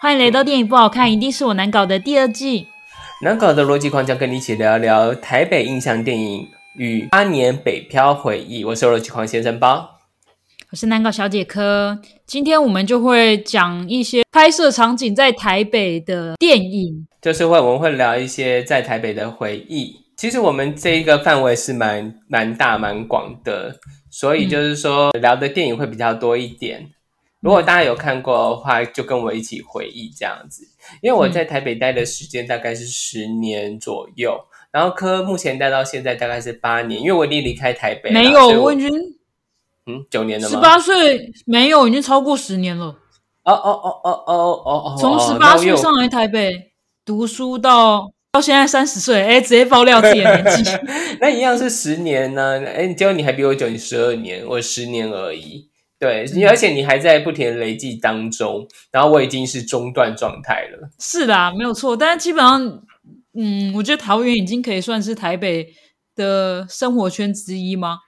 欢迎来到电影不好看，一定是我难搞的第二季。难搞的逻辑狂将跟你一起聊聊台北印象电影与八年北漂回忆。我是逻辑狂先生包，我是难搞小姐科。今天我们就会讲一些拍摄场景在台北的电影，就是会我们会聊一些在台北的回忆。其实我们这一个范围是蛮蛮大蛮广的，所以就是说聊的电影会比较多一点。如果大家有看过的话，就跟我一起回忆这样子。因为我在台北待的时间大概是十年左右，然后科目前待到现在大概是八年，因为我已经离开台北，没有，我已经嗯九年了吗？十八岁没有，已经超过十年了。哦哦哦哦哦哦哦，从十八岁上来台北读书到。到现在三十岁，哎，直接爆料自己的年纪，那一样是十年呢？哎，结果你还比我久，你十二年，我十年而已。对，你而且你还在不停的累计当中，然后我已经是中断状态了。是啦，没有错。但是基本上，嗯，我觉得桃园已经可以算是台北的生活圈之一吗？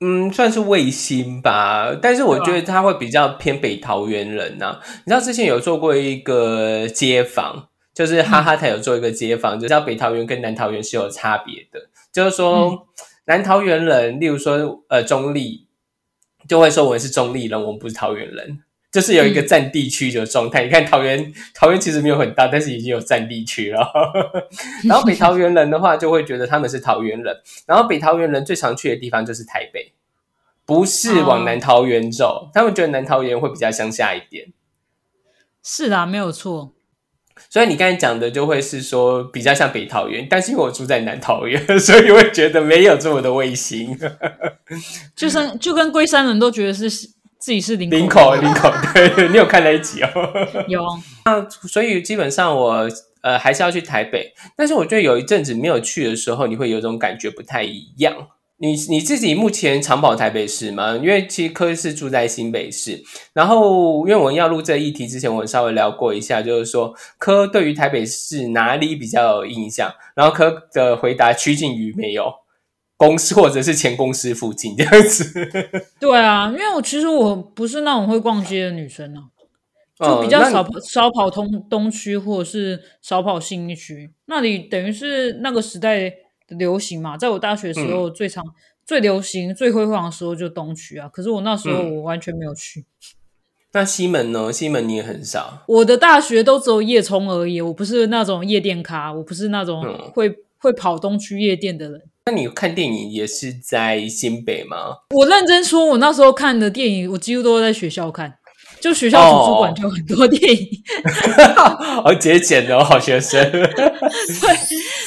嗯，算是卫星吧。但是我觉得他会比较偏北桃园人呐。你知道之前有做过一个街访。就是哈哈台有做一个街访，就知道北桃园跟南桃园是有差别的。就是说，南桃园人，例如说，呃，中立就会说我们是中立人，我们不是桃园人，就是有一个占地区的状态。你看桃园，桃园其实没有很大，但是已经有占地区了。然后北桃园人的话，就会觉得他们是桃园人。然后北桃园人最常去的地方就是台北，不是往南桃园走。他们觉得南桃园会比较乡下一点。是啊，没有错。所以你刚才讲的就会是说比较像北桃园，但是因为我住在南桃园，所以会觉得没有这么的卫星。就像就跟龟山人都觉得是自己是林林口林口，对你有看那一集哦？有。那所以基本上我呃还是要去台北，但是我觉得有一阵子没有去的时候，你会有种感觉不太一样。你你自己目前常跑台北市吗？因为其实科是住在新北市，然后因为我们要录这议题之前，我稍微聊过一下，就是说科对于台北市哪里比较有印象？然后科的回答趋近于没有公司或者是前公司附近这样子。对啊，因为我其实我不是那种会逛街的女生啊，就比较少少跑通东区或者是少跑新一区，那里等于是那个时代。流行嘛，在我大学时候最常、最流行、最辉煌的时候就东区啊。可是我那时候我完全没有去。那西门呢？西门你也很少。我的大学都只有夜冲而已，我不是那种夜店咖，我不是那种会会跑东区夜店的人。那你看电影也是在新北吗？我认真说，我那时候看的电影，我几乎都在学校看。就学校图书馆就很多电影，好节俭的好学生。对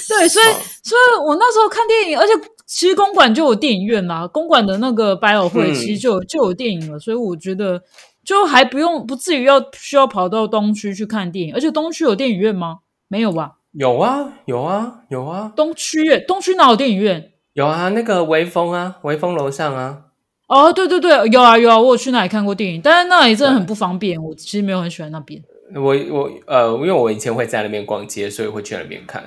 对，所以所以我那时候看电影，而且其实公馆就有电影院啦，公馆的那个百老汇其实就就有电影了，所以我觉得就还不用不至于要需要跑到东区去看电影，而且东区有电影院吗？没有吧？有啊有啊有啊！东区东区哪有电影院？有啊，那个微风啊，微风楼上啊。哦，对对对，有啊有啊，我有去那里看过电影，但是那里真的很不方便，我其实没有很喜欢那边。我我呃，因为我以前会在那边逛街，所以会去那边看。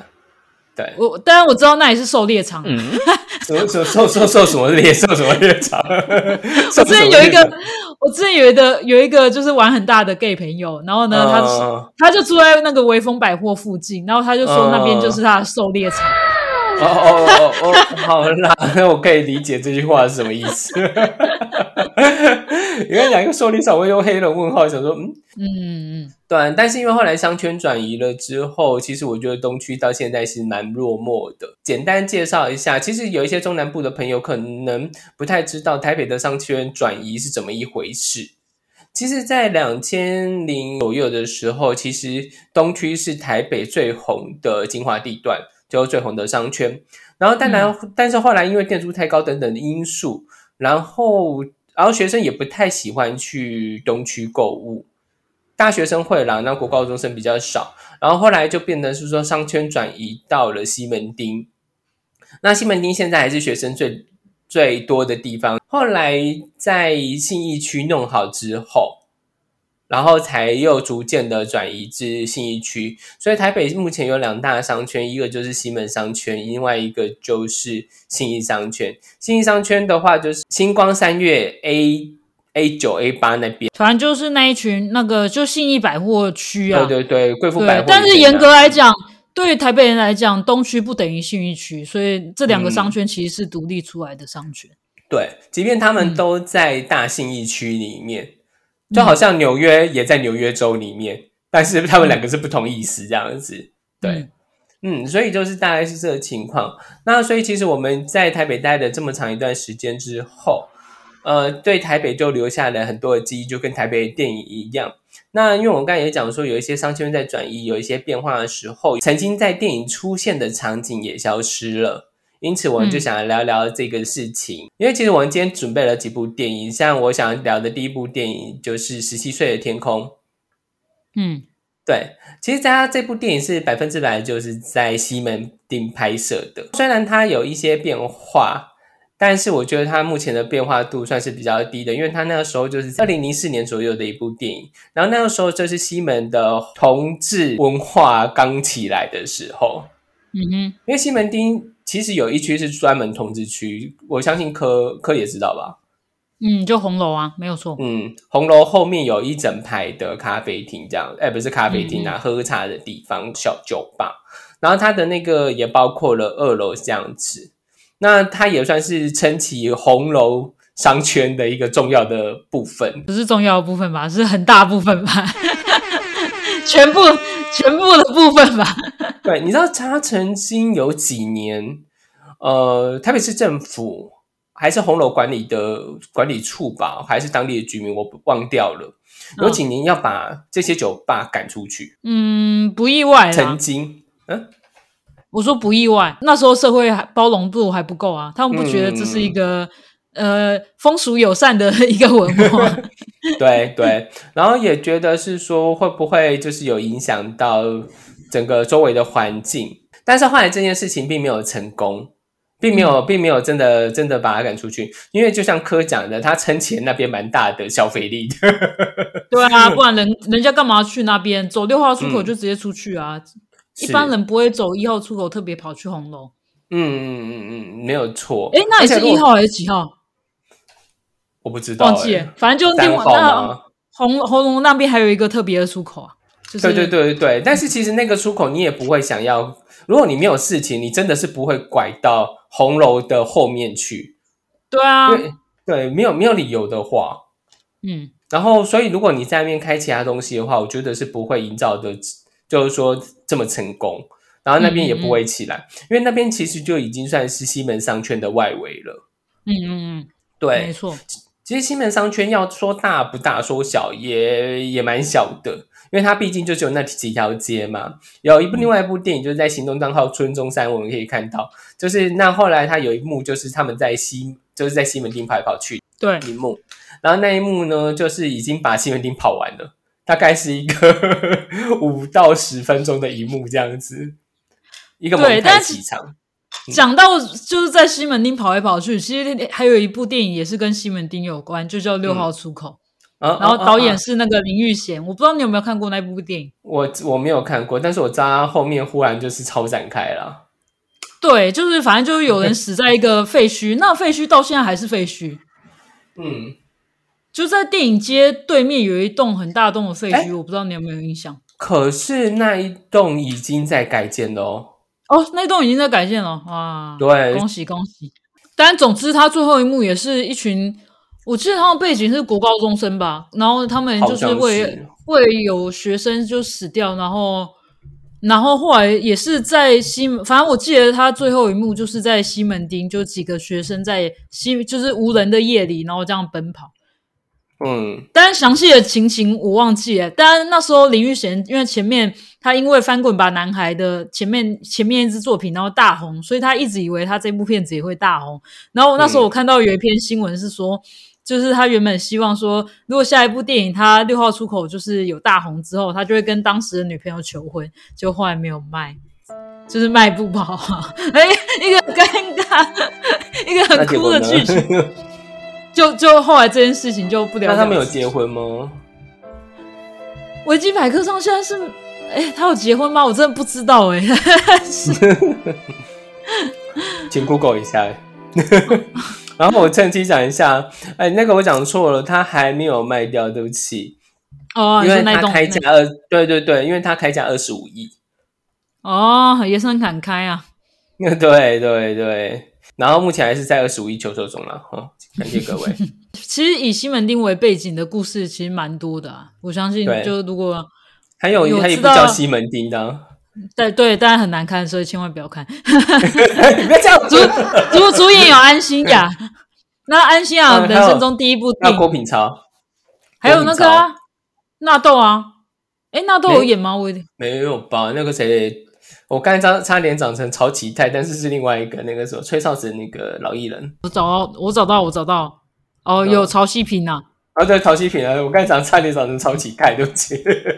对，我当然我知道那里是狩猎场。嗯，什么什受受受什么猎？狩什么猎场？我之前有一个，我之前有一个有一个就是玩很大的 gay 朋友，然后呢，他他就住在那个威风百货附近，然后他就说那边就是他的狩猎场。哦哦哦哦，好啦，那 我可以理解这句话是什么意思。因为两个受力场会用黑人问号，想说嗯嗯嗯，对。但是因为后来商圈转移了之后，其实我觉得东区到现在是蛮落寞的。简单介绍一下，其实有一些中南部的朋友可能不太知道台北的商圈转移是怎么一回事。其实，在两千零左右的时候，其实东区是台北最红的精华地段。就最红的商圈，然后但然，但是后来因为店租太高等等的因素，然后然后学生也不太喜欢去东区购物，大学生会啦，那国高中生比较少，然后后来就变得是说商圈转移到了西门町，那西门町现在还是学生最最多的地方，后来在信义区弄好之后。然后才又逐渐的转移至信义区，所以台北目前有两大商圈，一个就是西门商圈，另外一个就是信义商圈。信义商圈的话，就是星光三月 A A 九 A 八那边，反正就是那一群那个就信义百货区啊，对对对，贵妇百货。但是严格来讲，对于台北人来讲，东区不等于信义区，所以这两个商圈其实是独立出来的商圈。对，即便他们都在大信义区里面，就好像纽约也在纽约州里面，但是他们两个是不同意思这样子。对，嗯，所以就是大概是这个情况。那所以其实我们在台北待了这么长一段时间之后。呃，对台北就留下了很多的记忆，就跟台北电影一样。那因为我们刚才也讲说，有一些商圈在转移，有一些变化的时候，曾经在电影出现的场景也消失了。因此，我们就想要聊聊这个事情。因为其实我们今天准备了几部电影，像我想聊的第一部电影就是《十七岁的天空》。嗯，对，其实它这部电影是百分之百就是在西门町拍摄的，虽然它有一些变化。但是我觉得它目前的变化度算是比较低的，因为它那个时候就是二零零四年左右的一部电影，然后那个时候就是西门的同志文化刚起来的时候，嗯哼，因为西门町其实有一区是专门通知区，我相信科科也知道吧？嗯，就红楼啊，没有错。嗯，红楼后面有一整排的咖啡厅，这样，哎，不是咖啡厅啊，喝茶的地方，小酒吧，然后它的那个也包括了二楼这样子。那它也算是撑起红楼商圈的一个重要的部分，不是重要的部分吧？是很大部分吧？全部全部的部分吧？对，你知道他曾经有几年，呃，台北市政府还是红楼管理的管理处吧，还是当地的居民，我忘掉了。有几年要把这些酒吧赶出去。嗯，不意外。曾经，嗯。我说不意外，那时候社会还包容度还不够啊，他们不觉得这是一个呃风俗友善的 一个文化。对对，然后也觉得是说会不会就是有影响到整个周围的环境，但是后来这件事情并没有成功，并没有并没有真的真的把他赶出去，因为就像科讲的，他撑起那边蛮大的消费力的。对啊，不然人人家干嘛去那边？走六号出口就直接出去啊。一般人不会走一号出口，特别跑去红楼。嗯嗯嗯嗯，没有错。哎，那你是一号还是几号？我不知道，忘记。反正就另外那红红楼那边还有一个特别的出口啊。对对对对对，但是其实那个出口你也不会想要，如果你没有事情，你真的是不会拐到红楼的后面去。对啊，对，没有没有理由的话，嗯。然后，所以如果你在那边开其他东西的话，我觉得是不会营造的。就是说这么成功，然后那边也不会起来，因为那边其实就已经算是西门商圈的外围了。嗯嗯嗯，对，没错。其实西门商圈要说大不大，说小也也蛮小的，因为它毕竟就只有那几条街嘛。有一部另外一部电影就是在行动账号村中山，我们可以看到，就是那后来他有一幕就是他们在西就是在西门町跑来跑去，对一幕，然后那一幕呢就是已经把西门町跑完了。大概是一个 五到十分钟的一幕这样子，一个蒙太奇场。讲到就是在西门町跑来跑去，其实还有一部电影也是跟西门町有关，就叫《六号出口》。然后导演是那个林玉贤，我不知道你有没有看过那部电影。我我没有看过，但是我知道后面忽然就是超展开了。对，就是反正就是有人死在一个废墟，那废墟到现在还是废墟。嗯。就在电影街对面有一栋很大栋的废墟，我不知道你有没有印象。可是那一栋已经在改建了哦。哦，那栋已经在改建了哇！对，恭喜恭喜。但总之，他最后一幕也是一群，我记得他们背景是国高中生吧，然后他们就是为为有学生就死掉，然后然后后来也是在西门，反正我记得他最后一幕就是在西门町，就几个学生在西就是无人的夜里，然后这样奔跑。嗯，但是详细的情形我忘记了。但是那时候林玉贤因为前面他因为翻滚吧男孩的前面前面一支作品然后大红，所以他一直以为他这部片子也会大红。然后那时候我看到有一篇新闻是说，就是他原本希望说，如果下一部电影他六号出口就是有大红之后，他就会跟当时的女朋友求婚，就后来没有卖，就是卖不跑。哎，一个尴尬，一个很哭的剧情。就就后来这件事情就不了。那他们有结婚吗？维基百科上现在是，哎，他有结婚吗？我真的不知道哎。请 Google 一下。然后我趁机讲一下，哎，那个我讲错了，他还没有卖掉，对不起。哦，因为他开价二，对对对，因为他开价二十五亿。哦，也是很敢开啊。对 对对，然后目前还是在二十五亿求售中了，哈，感谢各位。其实以西门町为背景的故事其实蛮多的啊，我相信，就如果还有他也不叫西门町的，对对，但是很难看，所以千万不要看。你不要这样，主主主演有安心雅，那安心雅人生中第一部电影，郭品超，还有那个。纳豆啊，哎，纳豆有演吗？我没有吧？那个谁，我刚才差差点长成曹启泰，但是是另外一个那个什么吹哨子那个老艺人。我找到，我找到，我找到。哦，有曹希平呐。啊，对，曹希平啊，我刚才长差点长成曹启泰，对不起，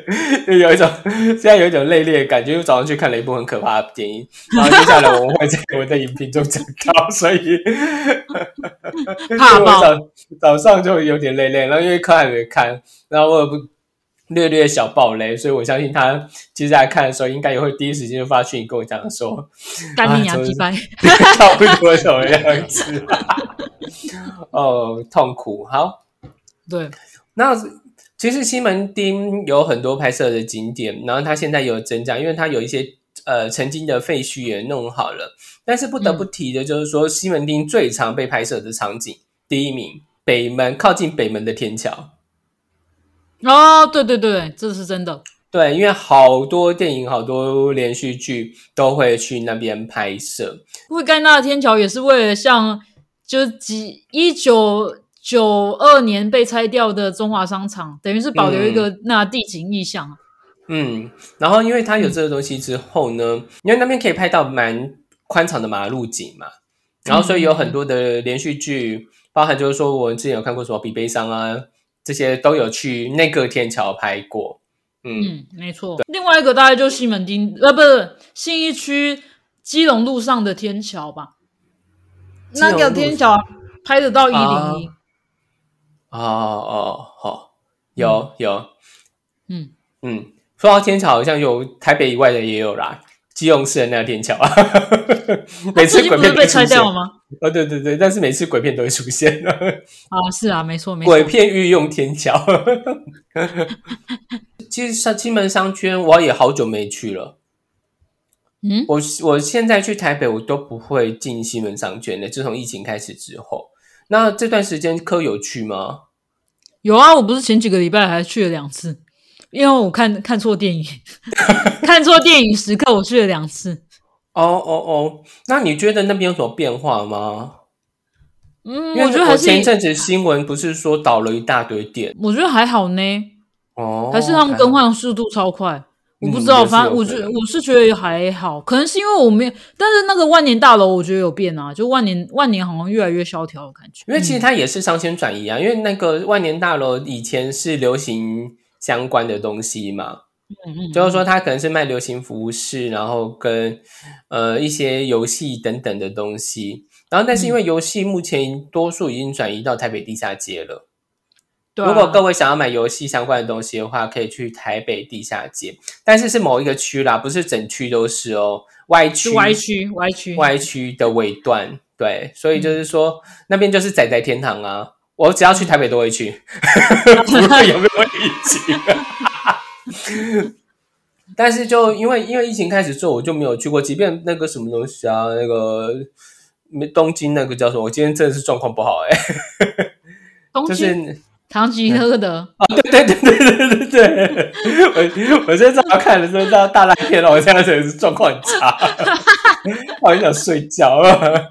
有一种现在有一种内敛感觉。因为早上去看了一部很可怕的电影，然后接下来我们会在我的影评中讲到，所以 怕 我早早上就有点累累，然后因为课还没看，然后我也不。略略小暴雷，所以我相信他接下来看的时候，应该也会第一时间就发讯跟我讲说：“ 干你娘鸡掰，差不多什么 样子？” 哦，痛苦。好，对。那其实西门町有很多拍摄的景点，然后它现在有增加，因为它有一些呃曾经的废墟也弄好了。但是不得不提的就是说，西门町最常被拍摄的场景，第一名北门靠近北门的天桥。哦，对对对，这是真的。对，因为好多电影、好多连续剧都会去那边拍摄。为盖纳天桥也是为了像，就几一九九二年被拆掉的中华商场，等于是保留一个那地景意象。嗯，然后因为它有这个东西之后呢，因为那边可以拍到蛮宽敞的马路景嘛，然后所以有很多的连续剧，包含就是说我之前有看过什么《比悲伤》啊。这些都有去那个天桥拍过，嗯，没错。另外一个大概就西门町，呃，不是信义区基隆路上的天桥吧？那个天桥拍得到一零一。哦哦，好，有有，嗯嗯。说到天桥，好像有台北以外的也有啦。基隆市的那个天桥啊，每次鬼片被拆掉了吗？哦，对对对，但是每次鬼片都会出现啊，是啊，没错没错。鬼片御用天桥，其实上金门商圈我也好久没去了。嗯，我我现在去台北，我都不会进西门商圈的。自从疫情开始之后，那这段时间科有去吗？有啊，我不是前几个礼拜还去了两次。因为我看看错电影，看错电影时刻，我去了两次。哦哦哦，那你觉得那边有什么变化吗？嗯，我觉得还是前一阵子新闻不是说倒了一大堆店，我觉得还好呢。哦，还是他们更换速度超快，我不知道。反正我觉得我是觉得还好，可能是因为我没有。但是那个万年大楼，我觉得有变啊，就万年万年好像越来越萧条的感觉。因为其实它也是商圈转移啊，因为那个万年大楼以前是流行。相关的东西嘛，嗯嗯，就是说他可能是卖流行服饰，然后跟呃一些游戏等等的东西，然后但是因为游戏目前多数已经转移到台北地下街了。如果各位想要买游戏相关的东西的话，可以去台北地下街，但是是某一个区啦，不是整区都是哦，Y 区，Y 区，Y 区，Y 区的尾段，对，所以就是说那边就是仔仔天堂啊。我只要去台北都会去，不论有没有疫情。但是就因为因为疫情开始之后，我就没有去过。即便那个什么东西啊，那个东京那个叫什么？我今天真的是状况不好哎。东京唐吉诃德啊，对对对对对对对。我我现在正好看的时候，道大烂片了。我现在真的是状况很差。我很想睡觉了。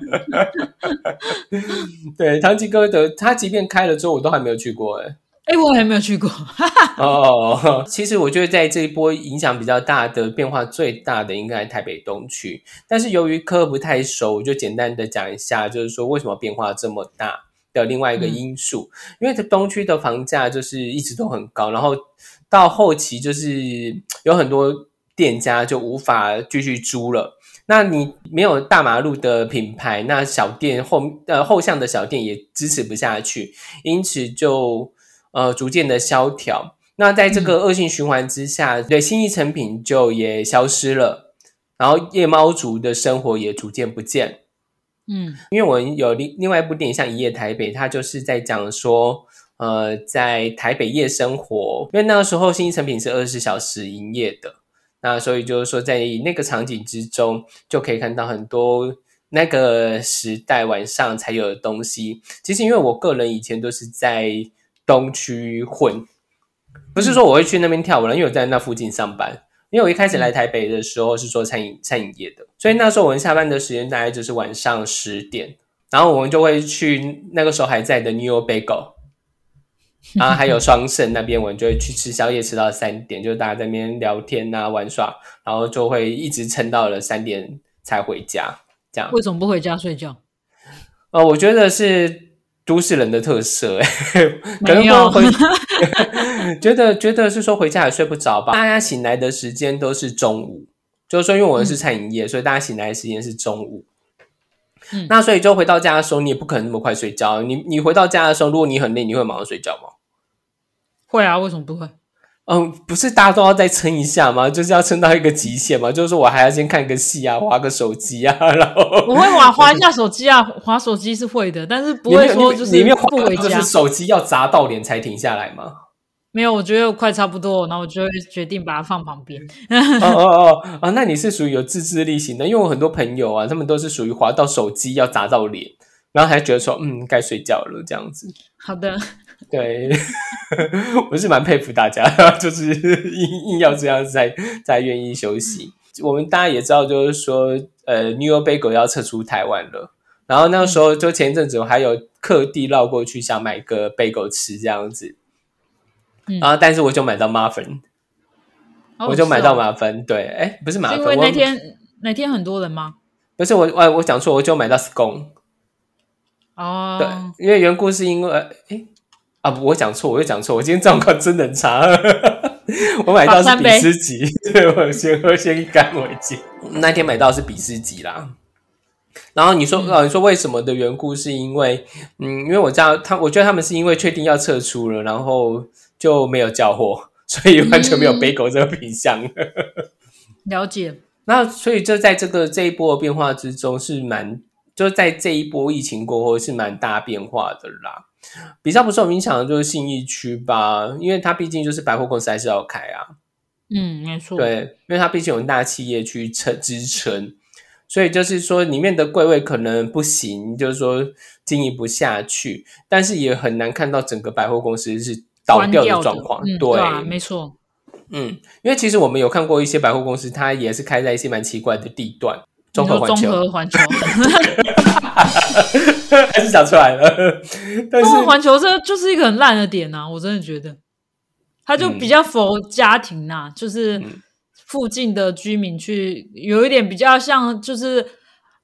对，唐吉诃德，他即便开了之后，我都还没有去过。哎，哎，我还没有去过。哦，其实我觉得在这一波影响比较大的、变化最大的，应该台北东区。但是由于科不太熟，我就简单的讲一下，就是说为什么变化这么大的另外一个因素。因为东区的房价就是一直都很高，然后到后期就是有很多店家就无法继续租了。那你没有大马路的品牌，那小店后呃后巷的小店也支持不下去，因此就呃逐渐的萧条。那在这个恶性循环之下，对新意成品就也消失了，然后夜猫族的生活也逐渐不见。嗯，因为我有另另外一部电影像《一夜台北》，它就是在讲说，呃，在台北夜生活，因为那个时候新一成品是二十四小时营业的，那所以就是说在那个场景之中，就可以看到很多那个时代晚上才有的东西。其实因为我个人以前都是在东区混，不是说我会去那边跳舞了，因为我在那附近上班。因为我一开始来台北的时候是做餐饮餐饮业的，所以那时候我们下班的时间大概就是晚上十点，然后我们就会去那个时候还在的 New Bagel，然后还有双盛那边，我们就会去吃宵夜，吃到三点，就大家在那边聊天啊玩耍，然后就会一直撑到了三点才回家。这样为什么不回家睡觉？呃，我觉得是。都市人的特色，哎，可能会 觉得觉得是说回家也睡不着吧？大家醒来的时间都是中午，就是说，因为我们是餐饮业，所以大家醒来的时间是中午。嗯，那所以就回到家的时候，你也不可能那么快睡觉。你你回到家的时候，如果你很累，你会马上睡觉吗？会啊，为什么不会？嗯，不是大家都要再撑一下吗？就是要撑到一个极限吗？就是说我还要先看个戏啊，划个手机啊，然后我会划划一下手机啊，划手机是会的，但是不会说就是里面不回家，就是手机要砸到脸才停下来吗？没有，我觉得快差不多，然后我就会决定把它放旁边。哦哦哦啊，那你是属于有自制力型的，因为我很多朋友啊，他们都是属于划到手机要砸到脸，然后还觉得说嗯该睡觉了这样子。好的。对，我是蛮佩服大家，就是硬硬要这样才才愿意休息。我们大家也知道，就是说，呃，New York Bagel 要撤出台湾了。然后那个时候，就前一阵子我还有特地绕过去想买个 bagel 吃这样子。然后，但是我就买到马粉，我就买到马粉。对，哎，不是马粉，因为那天那天很多人吗？不是我，我我讲错，我就买到 scone。哦，对，因为缘故是因为，哎。啊！我讲错，我又讲错。我今天状况真的很差。我买到是比斯吉，对我先喝先一干为敬。那天买到是比斯吉啦。然后你说，哦，你说为什么的缘故？是因为，嗯，因为我知道他，我觉得他们是因为确定要撤出了，然后就没有交货，所以完全没有背狗这个品相。了解。那所以就在这个这一波变化之中，是蛮就在这一波疫情过后是蛮大变化的啦。比较不受影响的就是信义区吧，因为它毕竟就是百货公司还是要开啊。嗯，没错。对，因为它毕竟有大企业去撑支撑，所以就是说里面的柜位可能不行，就是说经营不下去，但是也很难看到整个百货公司是倒掉的状况。对，没错。嗯，因为其实我们有看过一些百货公司，它也是开在一些蛮奇怪的地段。综合环球，还是讲出来了。综合环球这就是一个很烂的点呐，我真的觉得，它就比较佛家庭呐，就是附近的居民去有一点比较像，就是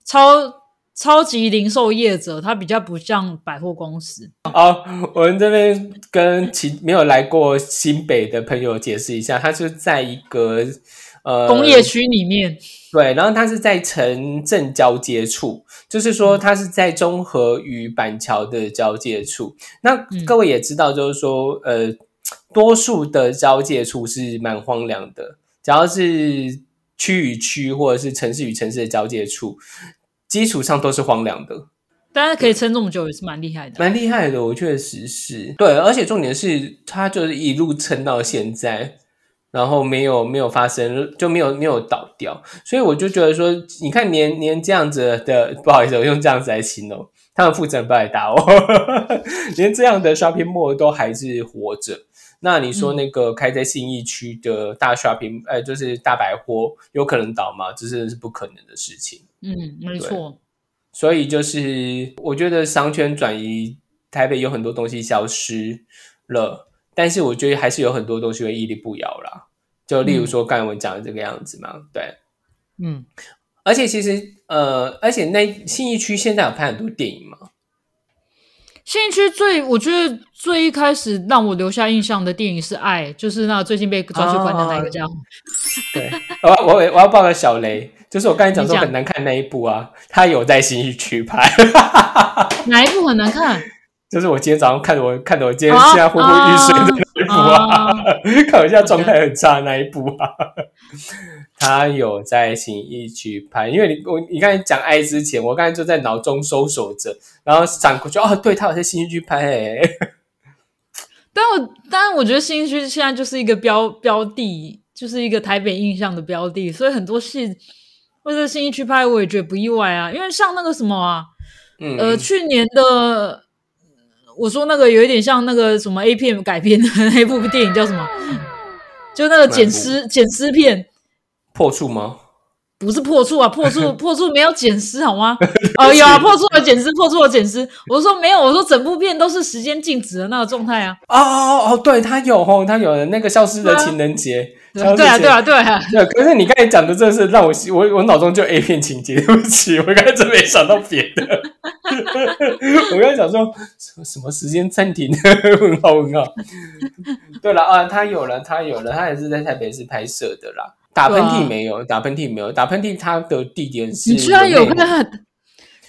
超超级零售业者，它比较不像百货公司。好，我们这边跟其没有来过新北的朋友解释一下，它是在一个。呃，工业区里面，对，然后它是在城镇交接处，就是说它是在中和与板桥的交界处。那各位也知道，就是说，呃，多数的交界处是蛮荒凉的，只要是区与区或者是城市与城市的交界处，基础上都是荒凉的。大家可以撑这么久，也是蛮厉害的，蛮厉害的。我确实是对，而且重点是，它就是一路撑到现在。然后没有没有发生，就没有没有倒掉，所以我就觉得说，你看连连这样子的，不好意思，我用这样子来形容，他们负责人不来打我，连这样的 shopping mall 都还是活着。那你说那个开在信义区的大 shopping，呃，就是大百货，有可能倒吗？这是是不可能的事情。嗯，没错。所以就是我觉得商圈转移，台北有很多东西消失了。但是我觉得还是有很多东西会屹立不摇啦，就例如说刚才我讲的这个样子嘛，对，嗯，而且其实呃，而且那信义区现在有拍很多电影嘛？信义区最我觉得最一开始让我留下印象的电影是《爱》，就是那最近被抓去关的那个家伙。对，我我我要报个小雷，就是我刚才讲说很难看那一部啊，他有在信义区拍，哪一部很难看？就是我今天早上看着，我看着我今天现在昏昏欲睡的那一部啊，看我现在状态很差那一部啊。他有在新一区拍，因为你我你刚才讲爱之前，我刚才就在脑中搜索着，然后闪过去哦，对他有在新一区拍诶。但我但我觉得新一区现在就是一个标标的，就是一个台北印象的标的，所以很多戏或者新一区拍，我也觉得不意外啊。因为像那个什么啊，呃，去年的我说那个有一点像那个什么 A 片改编的 那部电影叫什么？就那个捡尸捡尸片。破处吗？不是破处啊，破处 破处没有剪尸好吗？哦，有啊，破处的剪尸，破处的剪尸。我说没有，我说整部片都是时间静止的那个状态啊。哦哦哦，对他有哦，他有的那个消失的情人节。对啊，对啊，对啊。对，可是你刚才讲的真的是让我我我脑中就 A 片情节，对不起，我刚才真没想到别的。我刚才想说什么时间暂停？问号问号。对了啊，他有了，他有了，他也是在台北市拍摄的啦。打喷嚏没有，打喷嚏没有，打喷嚏他的地点是。你居然有看？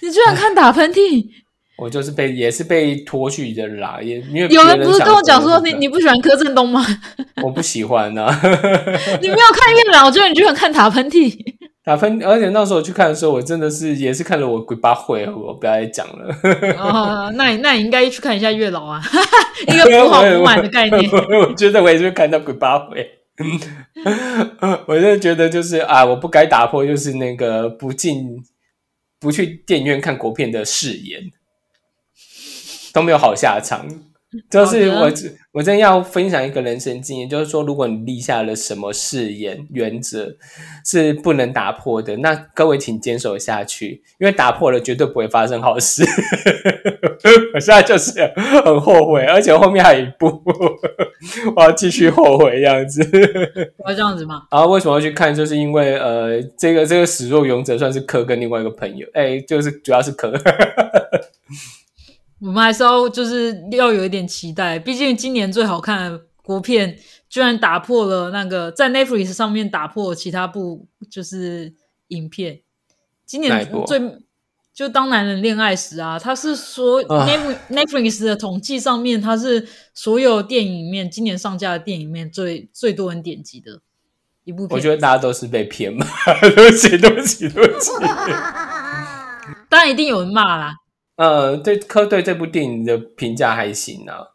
你居然看打喷嚏？我就是被也是被拖去的啦，也因为有人不是跟我讲说你你不喜欢柯震东吗？我不喜欢啊。你没有看月老，我觉得你居然看打喷嚏。打喷，而且那时候我去看的时候，我真的是也是看了我鬼八会，我不要再讲了。哦，那你那你应该去看一下月老啊，一个不好不满的概念。我觉得我也是看到鬼八会。我就觉得就是啊，我不该打破就是那个不进不去电影院看国片的誓言，都没有好下场。就是我我真要分享一个人生经验，就是说，如果你立下了什么誓言原则是不能打破的，那各位请坚守下去，因为打破了绝对不会发生好事。我现在就是很后悔，而且后面还有一步，我要继续后悔这样子。要这样子吗？然 后为什么要去看？就是因为呃，这个这个始作俑者算是柯跟另外一个朋友，哎，就是主要是柯。我们还是要就是要有一点期待，毕竟今年最好看的国片居然打破了那个在 Netflix 上面打破其他部就是影片。今年最就当男人恋爱时啊，他是说 Netflix 的统计上面，他是所有电影里面今年上架的电影里面最最多人点击的一部。我觉得大家都是被骗嘛，对不起，对不起，对不起。当然一定有人骂啦。呃，对科对这部电影的评价还行啊，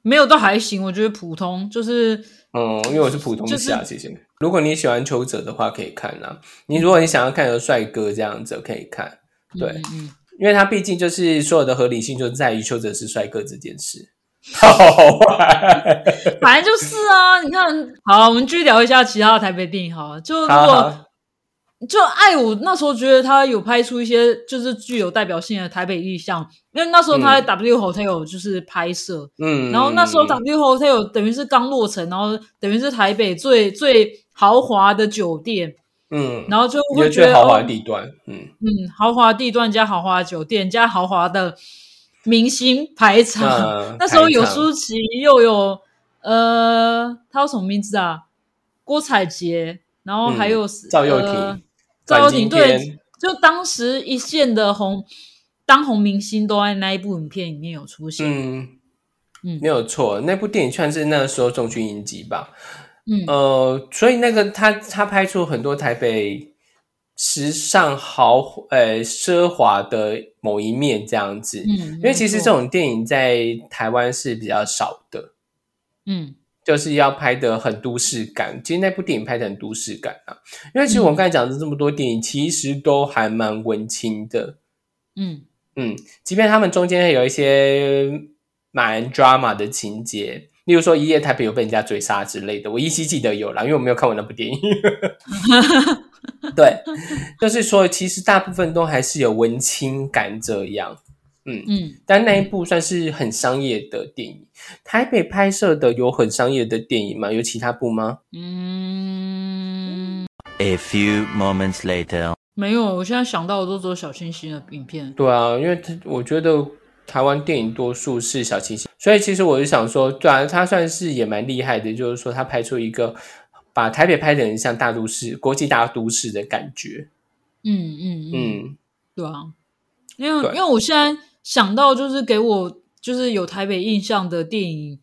没有都还行，我觉得普通，就是嗯，因为我是普通下，谢谢。如果你喜欢邱泽的话，可以看啊。你如果你想要看有帅哥这样子，可以看。对，嗯，因为他毕竟就是所有的合理性就在于邱泽是帅哥这件事。好，反正就是啊。你看，好，我们继续聊一下其他的台北电影，好，就如果。就爱我那时候觉得他有拍出一些就是具有代表性的台北意象，因为那时候他在 W Hotel 就是拍摄，嗯，然后那时候 W Hotel 等于是刚落成，然后等于是台北最最豪华的酒店，嗯，然后就会觉得豪华地段，嗯。嗯，豪华地段加豪华酒店加豪华的明星排场，那时候有舒淇，又有呃，他叫什么名字啊？郭采洁，然后还有赵又廷。赵又廷对，就当时一线的红当红明星都在那一部影片里面有出现。嗯嗯，没有错，那部电影算是那个时候重军影集吧。嗯呃，所以那个他他拍出很多台北时尚豪呃奢华的某一面这样子。嗯，因为其实这种电影在台湾是比较少的。嗯。就是要拍的很都市感，其实那部电影拍的很都市感啊。因为其实我们刚才讲的这么多电影，其实都还蛮文青的。嗯嗯，即便他们中间有一些蛮 drama 的情节，例如说一夜台北有被人家追杀之类的，我依稀记得有啦，因为我没有看过那部电影。对，就是说其实大部分都还是有文青感这样。嗯嗯，但那一部算是很商业的电影。台北拍摄的有很商业的电影吗？有其他部吗？嗯，A few moments later，没有。我现在想到的都是小清新的影片。对啊，因为我觉得台湾电影多数是小清新，所以其实我就想说，对啊，他算是也蛮厉害的，就是说他拍出一个把台北拍的很像大都市、国际大都市的感觉。嗯嗯嗯，对啊，因为因为我现在。想到就是给我就是有台北印象的电影，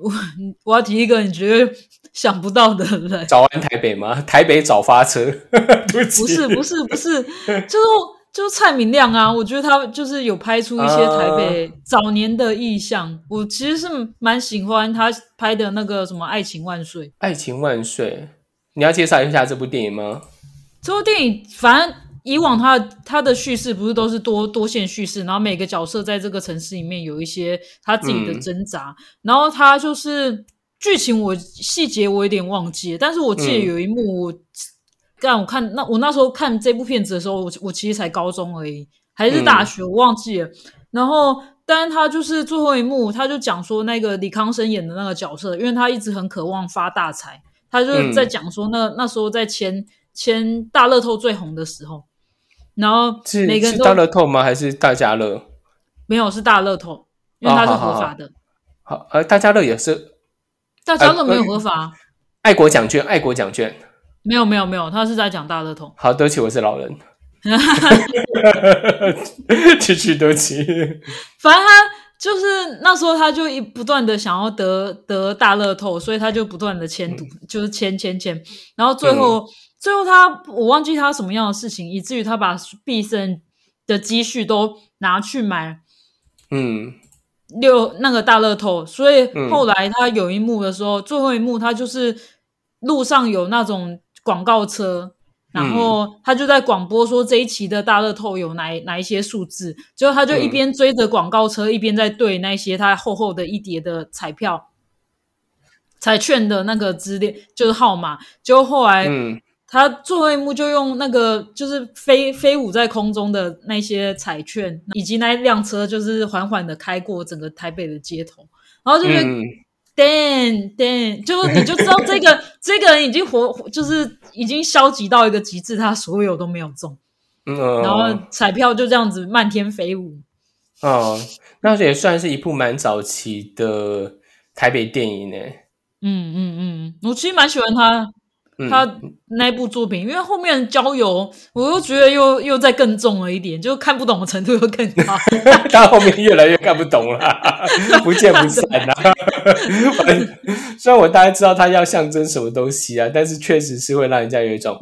我我要提一个你绝对想不到的人，早安台北吗？台北早发车？不是不是不是，就是就是蔡明亮啊！我觉得他就是有拍出一些台北早年的意象，我其实是蛮喜欢他拍的那个什么《爱情万岁》。爱情万岁，你要介绍一下这部电影吗？这部电影反正。以往他他的叙事不是都是多多线叙事，然后每个角色在这个城市里面有一些他自己的挣扎，然后他就是剧情我细节我有点忘记，但是我记得有一幕，我刚我看那我那时候看这部片子的时候，我我其实才高中而已，还是大学，我忘记了。然后，但是他就是最后一幕，他就讲说那个李康生演的那个角色，因为他一直很渴望发大财，他就在讲说那那时候在签签大乐透最红的时候。然后是每个是大乐透吗？还是大家乐？没有，是大乐透，因为它是合法的。好，呃，大家乐也是。大家乐没有合法。爱国奖券，爱国奖券。没有，没有，没有，他是在讲大乐透。好，对不起，我是老人。继续，对不起。反正他就是那时候，他就一不断的想要得得大乐透，所以他就不断的签赌，就是签签签，然后最后。最后他我忘记他什么样的事情，以至于他把毕生的积蓄都拿去买，嗯，六那个大乐透。所以后来他有一幕的时候，最后一幕他就是路上有那种广告车，然后他就在广播说这一期的大乐透有哪哪一些数字，最后他就一边追着广告车，一边在对那些他厚厚的一叠的彩票、彩券的那个资料，就是号码。就后来，嗯。他最后一幕就用那个就是飞飞舞在空中的那些彩券，以及那一辆车，就是缓缓的开过整个台北的街头，然后就是 Dan Dan，就你就知道这个 这个人已经活，就是已经消极到一个极致，他所有都没有中，然后彩票就这样子漫天飞舞。哦，那也算是一部蛮早期的台北电影呢。嗯嗯嗯，我其实蛮喜欢他。他那部作品，因为后面交友，我又觉得又又再更重了一点，就看不懂的程度又更高。他后面越来越看不懂了，不见不散啊！虽然我大概知道他要象征什么东西啊，但是确实是会让人家有一种，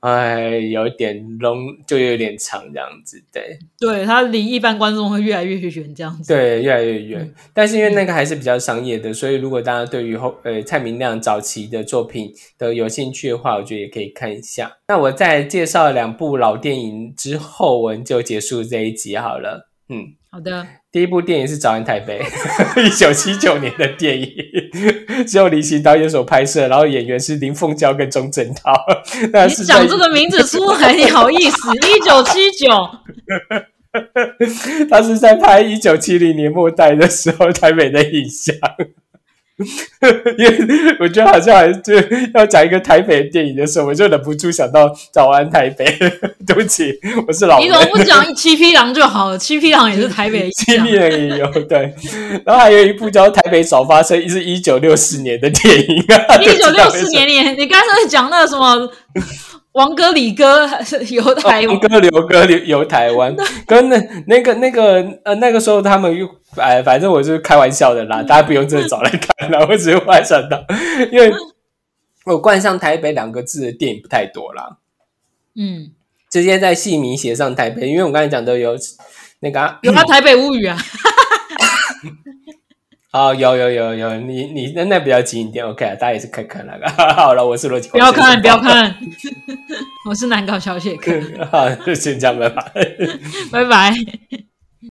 哎，有一点龙，就有点长这样子。对，对他离一般观众会越来越远这样子。对，越来越远。但是因为那个还是比较商业的，所以如果大家对于后呃蔡明亮早期的作品的有兴趣的话，我觉得也可以看一下。那我在介绍两部老电影之后，我们就结束这一集好了。嗯，好的。第一部电影是《早安台北》，一九七九年的电影，只有李行导演所拍摄，然后演员是林凤娇跟钟镇涛。你讲这个名字出来，你好意思？一九七九，他是在拍一九七零年末代的时候台北的影像。因为我觉得好像还就要讲一个台北电影的时候，我就忍不住想到《早安台北》。对不起，我是老。你怎么不讲《七匹狼》就好了？《七匹狼》也是台北。七匹狼也有对，然后还有一部叫《台北早发生》，是一九六四年的电影啊。一九六四年，你你刚才讲那个什么？王哥、李哥游台湾，王哥、刘哥游游台湾，跟那那个那个呃那个时候他们又哎，反正我是开玩笑的啦，大家不用真的找来看啦，我只是幻想到，因为我冠上台北两个字的电影不太多啦，嗯，直接在戏名写上台北，因为我刚才讲的有那个有他 台北物语啊。哦，有有有有，你你那那比较近一点，OK 啊，大家也是看看那个。好了，我是罗辑，不要看，不要看，我是难搞小姐。好，就先这样，拜拜，拜拜。